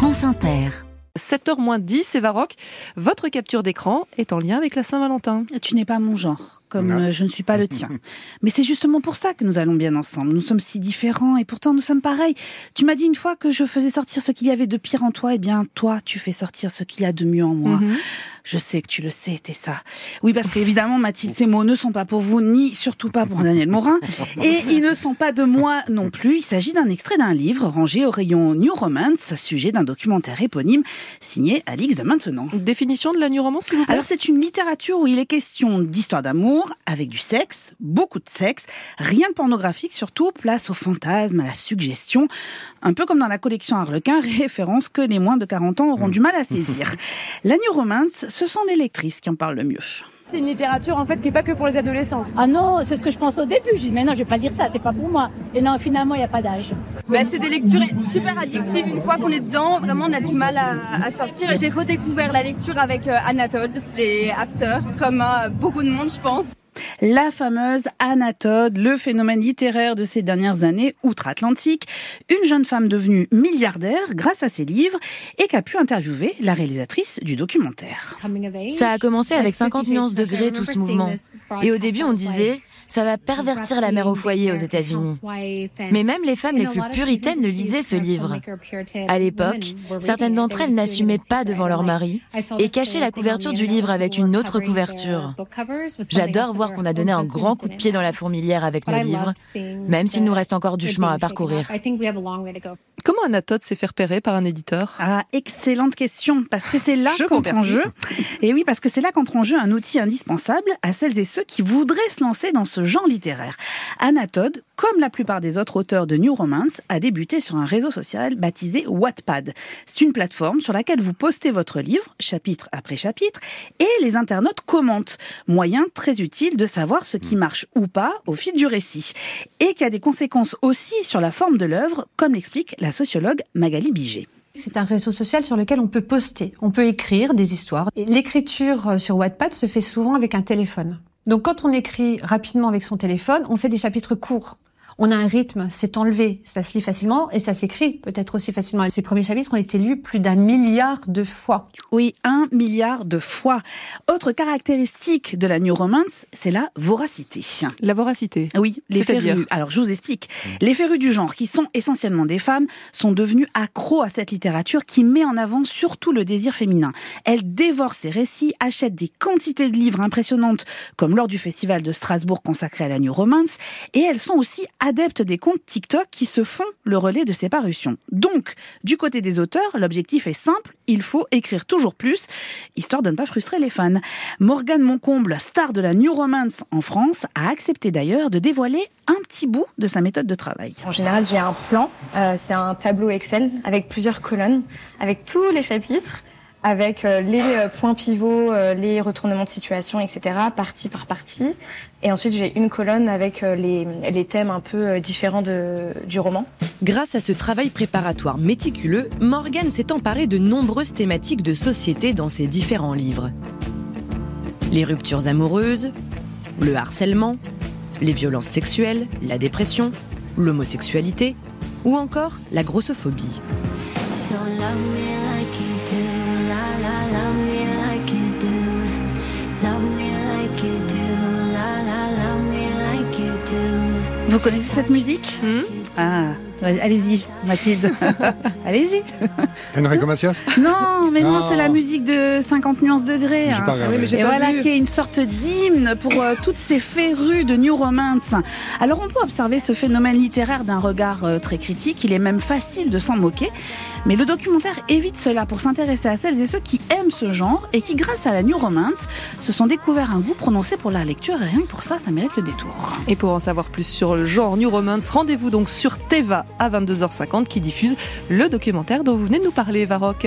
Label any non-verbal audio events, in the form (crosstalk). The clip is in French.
France Inter. 7h moins 10, et Varoc, votre capture d'écran est en lien avec la Saint-Valentin. Tu n'es pas mon genre, comme euh, je ne suis pas le tien. (laughs) Mais c'est justement pour ça que nous allons bien ensemble. Nous sommes si différents et pourtant nous sommes pareils. Tu m'as dit une fois que je faisais sortir ce qu'il y avait de pire en toi, et eh bien toi, tu fais sortir ce qu'il y a de mieux en moi. Mhm. Je sais que tu le sais, t'es ça. Oui, parce qu'évidemment, Mathilde, ces mots ne sont pas pour vous, ni surtout pas pour Daniel Morin. Et ils ne sont pas de moi non plus. Il s'agit d'un extrait d'un livre rangé au rayon New Romance, sujet d'un documentaire éponyme signé Alix de Maintenant. Définition de la New Romance, s'il vous plaît Alors, c'est une littérature où il est question d'histoire d'amour, avec du sexe, beaucoup de sexe, rien de pornographique surtout, place au fantasme, à la suggestion, un peu comme dans la collection Harlequin, (laughs) référence que les moins de 40 ans auront du mal à saisir. La New Romance, ce sont les lectrices qui en parlent le mieux. C'est une littérature en fait qui n'est pas que pour les adolescentes. Ah non, c'est ce que je pense au début. Je dis mais non, je vais pas lire ça, c'est pas pour moi. Et non, finalement, il n'y a pas d'âge. Bah, c'est des lectures super addictives. Une fois qu'on est dedans, vraiment, on a du mal à, sortir. J'ai redécouvert la lecture avec euh, Anatode, les After, comme euh, beaucoup de monde, je pense la fameuse Anatode, le phénomène littéraire de ces dernières années outre-Atlantique, une jeune femme devenue milliardaire grâce à ses livres et qui a pu interviewer la réalisatrice du documentaire. Ça a commencé avec 50 nuances degrés tout ce mouvement. Et au début, on disait ça va pervertir la mère au foyer aux États-Unis. Mais même les femmes les plus puritaines ne lisaient ce livre. À l'époque, certaines d'entre elles n'assumaient pas devant leur mari et cachaient la couverture du livre avec une autre couverture. J'adore voir qu'on a donné un grand coup de pied dans la fourmilière avec nos livres, même s'il nous reste encore du chemin à parcourir. Comment Anatole s'est fait repérer par un éditeur? Ah, excellente question, parce que c'est là qu'entre en jeu. Et oui, parce que c'est là qu'entre en jeu un outil indispensable à celles et ceux qui voudraient se lancer dans ce genre littéraire. Anatode, comme la plupart des autres auteurs de New Romance, a débuté sur un réseau social baptisé Wattpad. C'est une plateforme sur laquelle vous postez votre livre, chapitre après chapitre, et les internautes commentent. Moyen très utile de savoir ce qui marche ou pas au fil du récit. Et qui a des conséquences aussi sur la forme de l'œuvre, comme l'explique la sociologue Magali Biget. C'est un réseau social sur lequel on peut poster, on peut écrire des histoires. l'écriture euh, sur Wattpad se fait souvent avec un téléphone. Donc quand on écrit rapidement avec son téléphone, on fait des chapitres courts on a un rythme, c'est enlevé, ça se lit facilement et ça s'écrit peut-être aussi facilement. Ces premiers chapitres ont été lus plus d'un milliard de fois. Oui, un milliard de fois. Autre caractéristique de la New Romance, c'est la voracité. La voracité Oui, les férus. Alors je vous explique. Les férus du genre, qui sont essentiellement des femmes, sont devenus accros à cette littérature qui met en avant surtout le désir féminin. Elles dévorent ces récits, achètent des quantités de livres impressionnantes, comme lors du festival de Strasbourg consacré à la New Romance, et elles sont aussi adeptes des comptes TikTok qui se font le relais de ces parutions. Donc, du côté des auteurs, l'objectif est simple, il faut écrire toujours plus, histoire de ne pas frustrer les fans. Morgane Moncomble, star de la New Romance en France, a accepté d'ailleurs de dévoiler un petit bout de sa méthode de travail. En général, j'ai un plan, euh, c'est un tableau Excel avec plusieurs colonnes, avec tous les chapitres avec euh, les euh, points pivots, euh, les retournements de situation, etc., partie par partie. Et ensuite, j'ai une colonne avec les, les, thèmes un peu différents de, du roman. Grâce à ce travail préparatoire méticuleux, Morgane s'est emparée de nombreuses thématiques de société dans ses différents livres. Les ruptures amoureuses, le harcèlement, les violences sexuelles, la dépression, l'homosexualité ou encore la grossophobie. Vous connaissez cette musique hmm Ah, allez-y, Mathilde. (laughs) allez-y. Enrico Macias? Non, mais non, c'est la musique de 50 nuances degrés. Hein. Et voilà, qui est une sorte d'hymne pour euh, toutes ces férues de New Romance. Alors, on peut observer ce phénomène littéraire d'un regard euh, très critique. Il est même facile de s'en moquer. Mais le documentaire évite cela pour s'intéresser à celles et ceux qui aiment ce genre et qui, grâce à la New Romance, se sont découverts un goût prononcé pour la lecture et rien que pour ça, ça mérite le détour. Et pour en savoir plus sur le genre New Romance, rendez-vous donc sur Teva à 22h50 qui diffuse le documentaire dont vous venez de nous parler, Varoc.